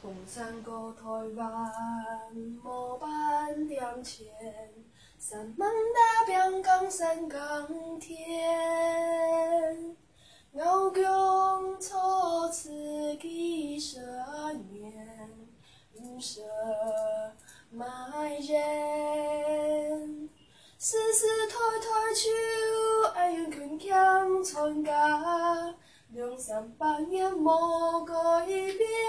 同山过台湾，莫板点钱，三门大兵江山更铁。牛强初次几十年，不舍埋人。世世代代手，爱用拳强传家，两三百年无改变。